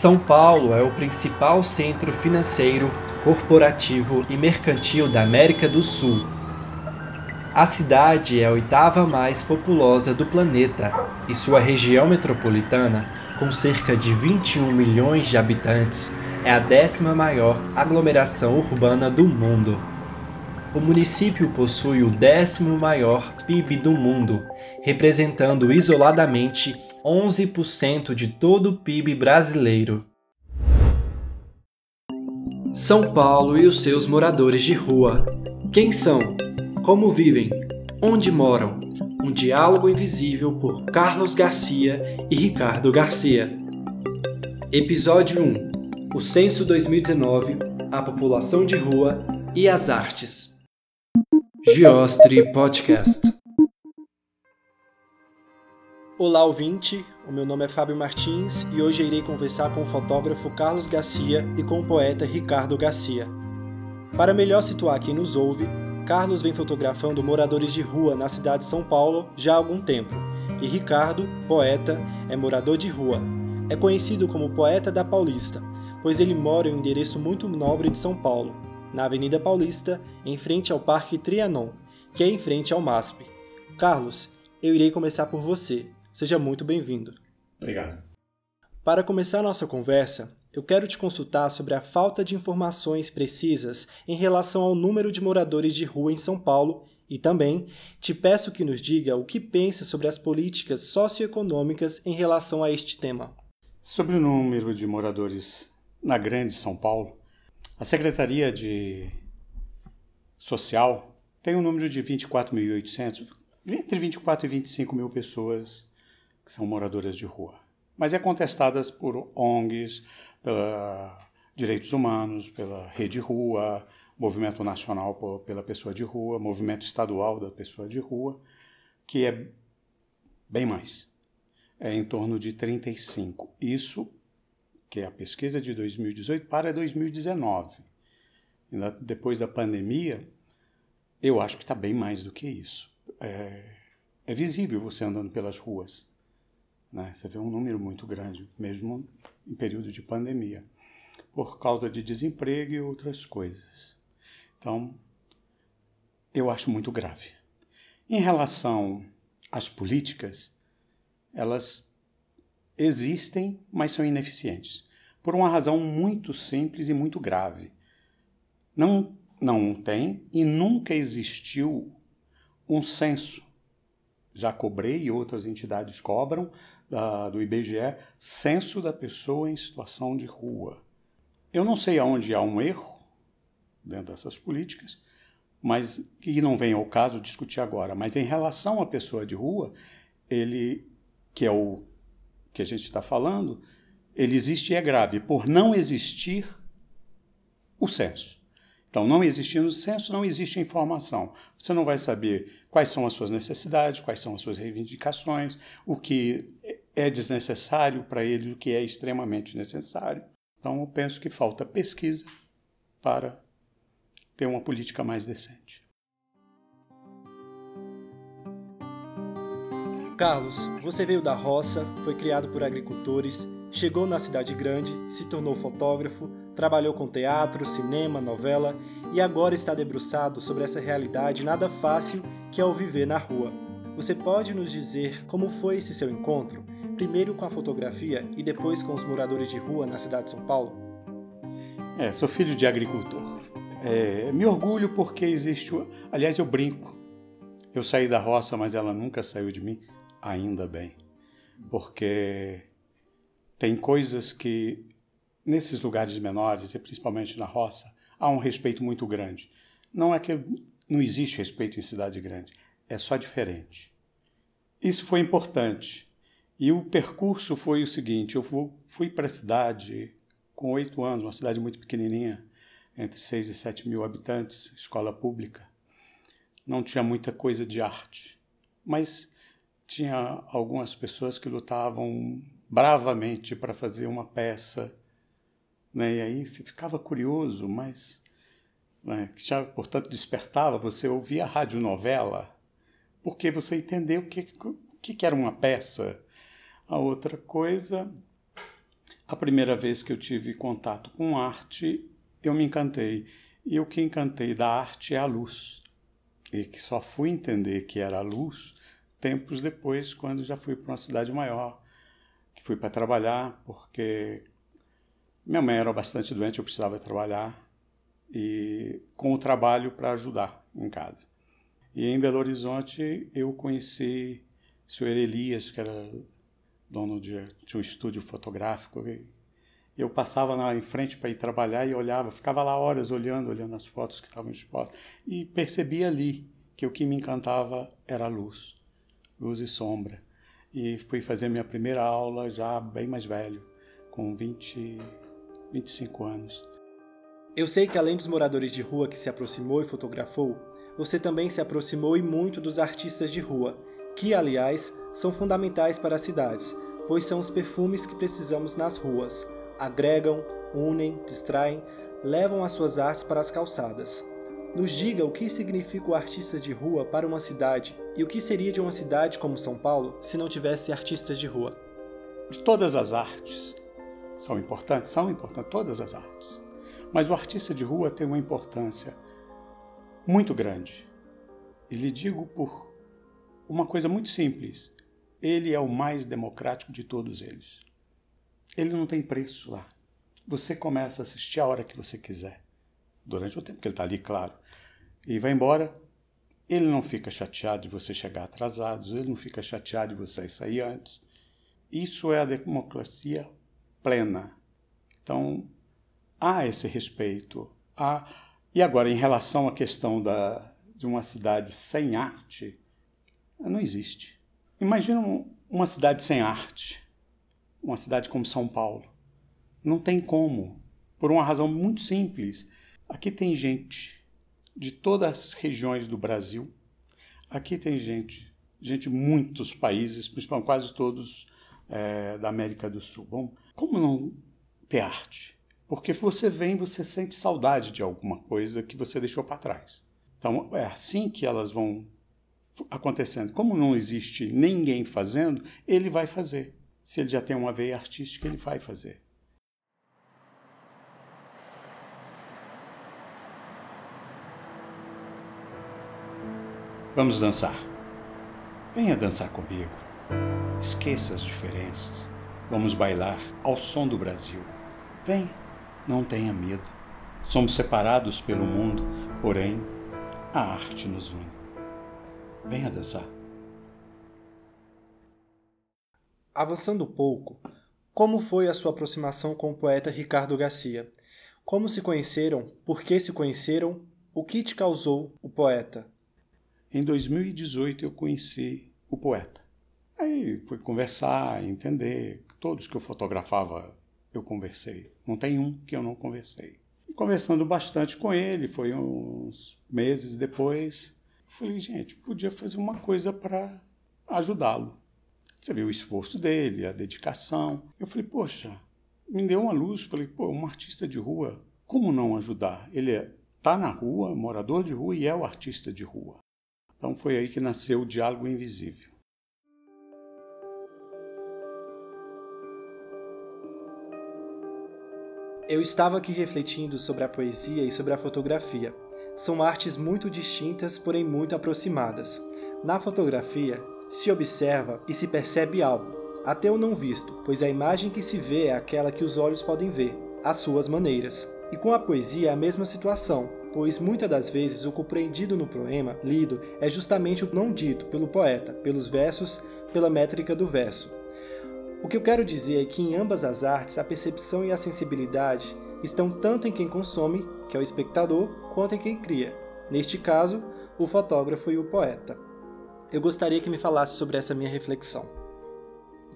São Paulo é o principal centro financeiro, corporativo e mercantil da América do Sul. A cidade é a oitava mais populosa do planeta e sua região metropolitana, com cerca de 21 milhões de habitantes, é a décima maior aglomeração urbana do mundo. O município possui o décimo maior PIB do mundo, representando isoladamente 11% de todo o PIB brasileiro. São Paulo e os seus moradores de rua. Quem são? Como vivem? Onde moram? Um diálogo invisível por Carlos Garcia e Ricardo Garcia. Episódio 1 O Censo 2019 A População de Rua e as Artes. Geostre Podcast. Olá, ouvinte. O meu nome é Fábio Martins e hoje irei conversar com o fotógrafo Carlos Garcia e com o poeta Ricardo Garcia. Para melhor situar quem nos ouve, Carlos vem fotografando moradores de rua na cidade de São Paulo já há algum tempo, e Ricardo, poeta, é morador de rua. É conhecido como Poeta da Paulista, pois ele mora em um endereço muito nobre de São Paulo, na Avenida Paulista, em frente ao Parque Trianon, que é em frente ao MASP. Carlos, eu irei começar por você. Seja muito bem-vindo. Obrigado. Para começar nossa conversa, eu quero te consultar sobre a falta de informações precisas em relação ao número de moradores de rua em São Paulo e também te peço que nos diga o que pensa sobre as políticas socioeconômicas em relação a este tema. Sobre o número de moradores na Grande São Paulo, a Secretaria de Social tem um número de 24.800, entre 24 e 25 mil pessoas que são moradoras de rua. Mas é contestadas por ONGs, pela Direitos Humanos, pela Rede Rua, Movimento Nacional pela Pessoa de Rua, Movimento Estadual da Pessoa de Rua, que é bem mais. É em torno de 35. Isso, que é a pesquisa de 2018 para 2019. Depois da pandemia, eu acho que está bem mais do que isso. É, é visível você andando pelas ruas. Né? Você vê um número muito grande, mesmo em período de pandemia, por causa de desemprego e outras coisas. Então, eu acho muito grave. Em relação às políticas, elas existem, mas são ineficientes. Por uma razão muito simples e muito grave. Não, não tem e nunca existiu um censo. Já cobrei e outras entidades cobram da, do IBGE, censo da pessoa em situação de rua. Eu não sei aonde há um erro dentro dessas políticas, mas que não vem ao caso discutir agora. Mas em relação à pessoa de rua, ele, que é o que a gente está falando, ele existe e é grave por não existir o censo. Então, não existindo o censo, não existe informação. Você não vai saber quais são as suas necessidades, quais são as suas reivindicações, o que é desnecessário para ele, o que é extremamente necessário. Então, eu penso que falta pesquisa para ter uma política mais decente. Carlos, você veio da roça, foi criado por agricultores, chegou na cidade grande, se tornou fotógrafo, trabalhou com teatro, cinema, novela e agora está debruçado sobre essa realidade nada fácil que é o viver na rua. Você pode nos dizer como foi esse seu encontro? Primeiro com a fotografia e depois com os moradores de rua na cidade de São Paulo? É, sou filho de agricultor. É, me orgulho porque existe. Aliás, eu brinco. Eu saí da roça, mas ela nunca saiu de mim, ainda bem. Porque tem coisas que, nesses lugares menores, e principalmente na roça, há um respeito muito grande. Não é que não existe respeito em cidade grande, é só diferente. Isso foi importante e o percurso foi o seguinte: eu fui para a cidade com oito anos, uma cidade muito pequenininha, entre seis e sete mil habitantes, escola pública. Não tinha muita coisa de arte, mas tinha algumas pessoas que lutavam bravamente para fazer uma peça. Né? E aí se ficava curioso, mas né, que já, portanto, despertava você ouvir a radionovela, porque você entendeu o que, que, que era uma peça a outra coisa, A primeira vez que eu tive contato com arte, eu me encantei. E o que encantei da arte é a luz. E que só fui entender que era a luz tempos depois, quando já fui para uma cidade maior, que fui para trabalhar, porque minha mãe era bastante doente, eu precisava trabalhar, e com o trabalho para ajudar em casa. E em Belo Horizonte eu conheci o senhor Elias, que era dono de, de um estúdio fotográfico. eu passava lá em frente para ir trabalhar e olhava, ficava lá horas olhando, olhando as fotos que estavam expostas. E percebi ali que o que me encantava era a luz, luz e sombra. E fui fazer minha primeira aula já bem mais velho, com 20, 25 anos. Eu sei que além dos moradores de rua que se aproximou e fotografou, você também se aproximou e muito dos artistas de rua, que, aliás, são fundamentais para as cidades, pois são os perfumes que precisamos nas ruas. Agregam, unem, distraem, levam as suas artes para as calçadas. Nos diga o que significa o artista de rua para uma cidade e o que seria de uma cidade como São Paulo se não tivesse artistas de rua. De todas as artes são importantes, são importantes todas as artes. Mas o artista de rua tem uma importância muito grande. E lhe digo por uma coisa muito simples. Ele é o mais democrático de todos eles. Ele não tem preço lá. Você começa a assistir a hora que você quiser, durante o tempo que ele está ali, claro, e vai embora. Ele não fica chateado de você chegar atrasado, ele não fica chateado de você sair antes. Isso é a democracia plena. Então, há esse respeito. Há... E agora, em relação à questão da, de uma cidade sem arte, não existe. Imagina uma cidade sem arte, uma cidade como São Paulo. Não tem como, por uma razão muito simples. Aqui tem gente de todas as regiões do Brasil, aqui tem gente, gente de muitos países, principalmente quase todos é, da América do Sul. Bom, como não ter arte? Porque você vem, você sente saudade de alguma coisa que você deixou para trás. Então é assim que elas vão acontecendo. Como não existe ninguém fazendo, ele vai fazer. Se ele já tem uma veia artística, ele vai fazer. Vamos dançar. Venha dançar comigo. Esqueça as diferenças. Vamos bailar ao som do Brasil. Vem. Não tenha medo. Somos separados pelo mundo, porém, a arte nos une. Venha dançar. Avançando um pouco, como foi a sua aproximação com o poeta Ricardo Garcia? Como se conheceram? Por que se conheceram? O que te causou o poeta? Em 2018 eu conheci o poeta. Aí fui conversar, entender. Todos que eu fotografava eu conversei. Não tem um que eu não conversei. E conversando bastante com ele, foi uns meses depois, falei, gente, podia fazer uma coisa para ajudá-lo. Você viu o esforço dele, a dedicação. Eu falei, poxa, me deu uma luz. Falei, pô, um artista de rua, como não ajudar? Ele é, tá na rua, morador de rua e é o artista de rua. Então foi aí que nasceu o Diálogo Invisível. Eu estava aqui refletindo sobre a poesia e sobre a fotografia. São artes muito distintas, porém muito aproximadas. Na fotografia, se observa e se percebe algo, até o não visto, pois a imagem que se vê é aquela que os olhos podem ver, às suas maneiras. E com a poesia é a mesma situação, pois muitas das vezes o compreendido no poema lido é justamente o não dito pelo poeta, pelos versos, pela métrica do verso. O que eu quero dizer é que em ambas as artes a percepção e a sensibilidade estão tanto em quem consome, que é o espectador, quanto em quem cria. Neste caso, o fotógrafo e o poeta. Eu gostaria que me falasse sobre essa minha reflexão.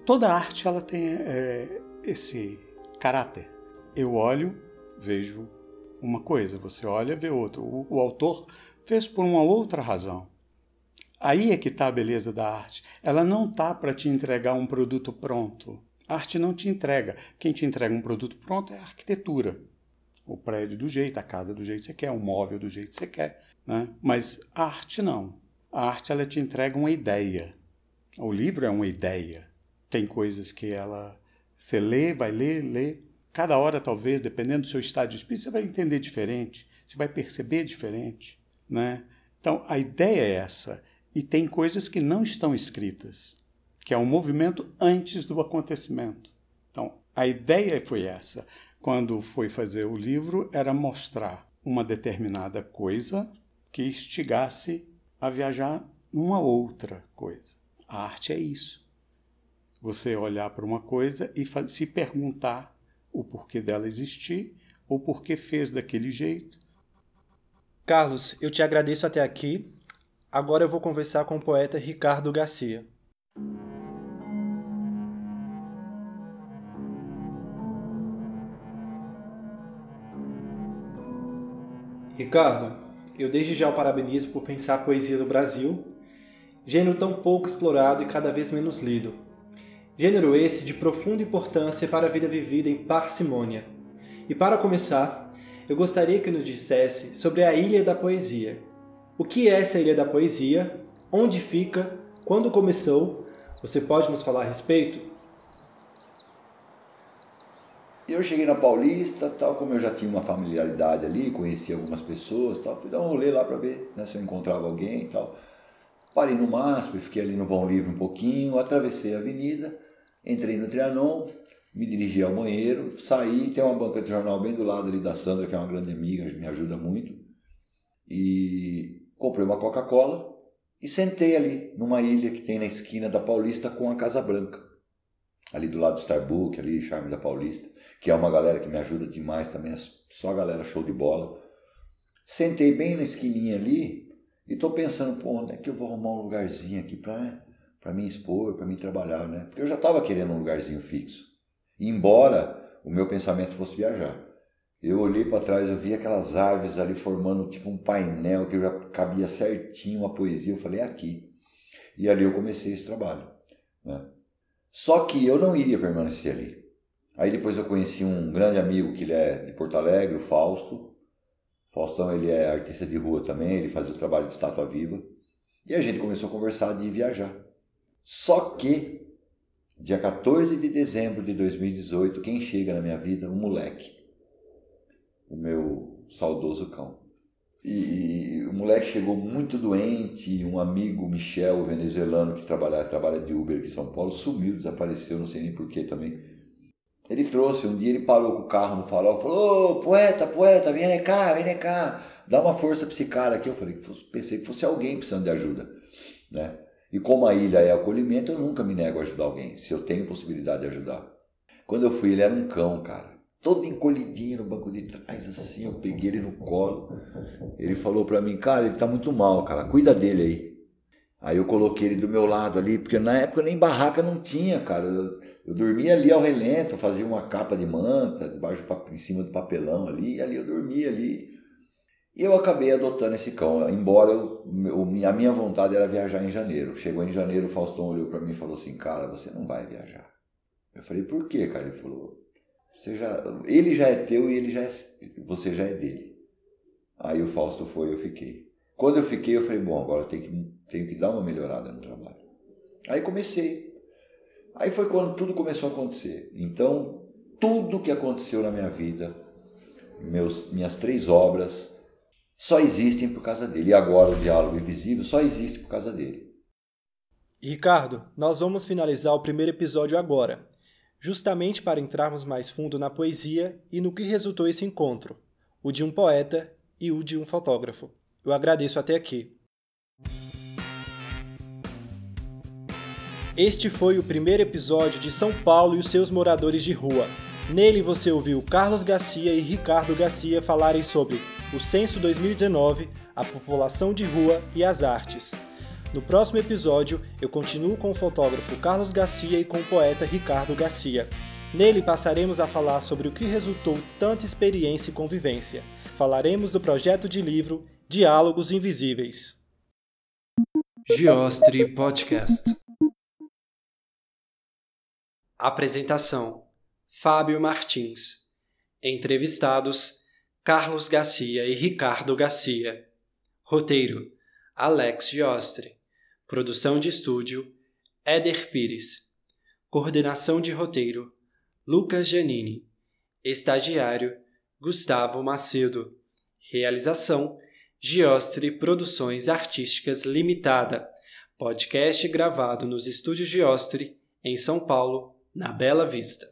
Toda arte ela tem é, esse caráter. Eu olho, vejo uma coisa, você olha, vê outra. O, o autor fez por uma outra razão. Aí é que está a beleza da arte. Ela não está para te entregar um produto pronto. A arte não te entrega. Quem te entrega um produto pronto é a arquitetura. O prédio do jeito, a casa do jeito que você quer, o móvel do jeito que você quer. Né? Mas a arte não. A arte ela te entrega uma ideia. O livro é uma ideia. Tem coisas que ela Você lê, vai ler, lê. Cada hora, talvez, dependendo do seu estado de espírito, você vai entender diferente, você vai perceber diferente. Né? Então, a ideia é essa. E tem coisas que não estão escritas, que é um movimento antes do acontecimento. Então, a ideia foi essa. Quando foi fazer o livro, era mostrar uma determinada coisa que instigasse a viajar uma outra coisa. A arte é isso. Você olhar para uma coisa e se perguntar o porquê dela existir, ou porquê fez daquele jeito. Carlos, eu te agradeço até aqui. Agora eu vou conversar com o poeta Ricardo Garcia. Ricardo, eu desde já o parabenizo por pensar a poesia do Brasil, gênero tão pouco explorado e cada vez menos lido. Gênero esse de profunda importância para a vida vivida em parcimônia. E para começar, eu gostaria que nos dissesse sobre a Ilha da Poesia. O que é essa Ilha da Poesia? Onde fica? Quando começou? Você pode nos falar a respeito? Eu cheguei na Paulista, tal, como eu já tinha uma familiaridade ali, conhecia algumas pessoas, tal, fui dar um rolê lá para ver né, se eu encontrava alguém e tal. Parei no MASP, fiquei ali no Vão Livre um pouquinho, atravessei a avenida, entrei no Trianon, me dirigi ao banheiro, saí, tem uma banca de jornal bem do lado ali da Sandra, que é uma grande amiga, me ajuda muito, e comprei uma Coca-Cola e sentei ali numa ilha que tem na esquina da Paulista com a Casa Branca ali do lado do Starbucks, ali, Charme da Paulista, que é uma galera que me ajuda demais também, é só galera show de bola. Sentei bem na esquininha ali e tô pensando, pô, onde é que eu vou arrumar um lugarzinho aqui para para me expor, para me trabalhar, né? Porque eu já estava querendo um lugarzinho fixo. embora o meu pensamento fosse viajar. Eu olhei para trás, eu vi aquelas árvores ali formando tipo um painel que já cabia certinho uma poesia. Eu falei, é aqui. E ali eu comecei esse trabalho. Né? Só que eu não iria permanecer ali. Aí depois eu conheci um grande amigo que ele é de Porto Alegre, o Fausto. Faustão ele é artista de rua também, ele fazia o trabalho de estátua viva. E a gente começou a conversar de viajar. Só que dia 14 de dezembro de 2018, quem chega na minha vida? Um moleque. O meu saudoso cão. E, o moleque chegou muito doente, um amigo, Michel, venezuelano, que trabalha, trabalha de Uber aqui em São Paulo, sumiu, desapareceu, não sei nem porquê também. Ele trouxe, um dia ele parou com o carro no farol, falou, ô, poeta, poeta, vem cá, vem cá, dá uma força pra esse cara aqui. Eu falei, pensei que fosse alguém precisando de ajuda, né? E como a ilha é acolhimento, eu nunca me nego a ajudar alguém, se eu tenho possibilidade de ajudar. Quando eu fui, ele era um cão, cara todo encolhidinho no banco de trás, assim, eu peguei ele no colo. Ele falou para mim, cara, ele tá muito mal, cara, cuida dele aí. Aí eu coloquei ele do meu lado ali, porque na época nem barraca não tinha, cara. Eu, eu dormia ali ao relento, fazia uma capa de manta, debaixo, em cima do papelão ali, e ali eu dormia ali. E eu acabei adotando esse cão, embora eu, a minha vontade era viajar em janeiro. Chegou em janeiro, o Faustão olhou para mim e falou assim, cara, você não vai viajar. Eu falei, por quê, cara? Ele falou, você já, ele já é teu e ele já é, você já é dele. Aí o Fausto foi, eu fiquei. Quando eu fiquei, eu falei, bom, agora eu tenho que, tenho que dar uma melhorada no trabalho. Aí comecei. Aí foi quando tudo começou a acontecer. Então, tudo que aconteceu na minha vida, meus, minhas três obras, só existem por causa dele. E agora o Diálogo Invisível só existe por causa dele. Ricardo, nós vamos finalizar o primeiro episódio agora justamente para entrarmos mais fundo na poesia e no que resultou esse encontro, o de um poeta e o de um fotógrafo. Eu agradeço até aqui. Este foi o primeiro episódio de São Paulo e os seus moradores de rua. Nele você ouviu Carlos Garcia e Ricardo Garcia falarem sobre o Censo 2019, a população de rua e as artes. No próximo episódio, eu continuo com o fotógrafo Carlos Garcia e com o poeta Ricardo Garcia. Nele passaremos a falar sobre o que resultou tanta experiência e convivência. Falaremos do projeto de livro Diálogos Invisíveis. Geostre Podcast Apresentação: Fábio Martins. Entrevistados: Carlos Garcia e Ricardo Garcia. Roteiro: Alex Giostre. Produção de estúdio: Éder Pires. Coordenação de roteiro: Lucas Janini. Estagiário Gustavo Macedo. Realização Giostre Produções Artísticas Limitada. Podcast gravado nos estúdios Giostre, em São Paulo, na Bela Vista.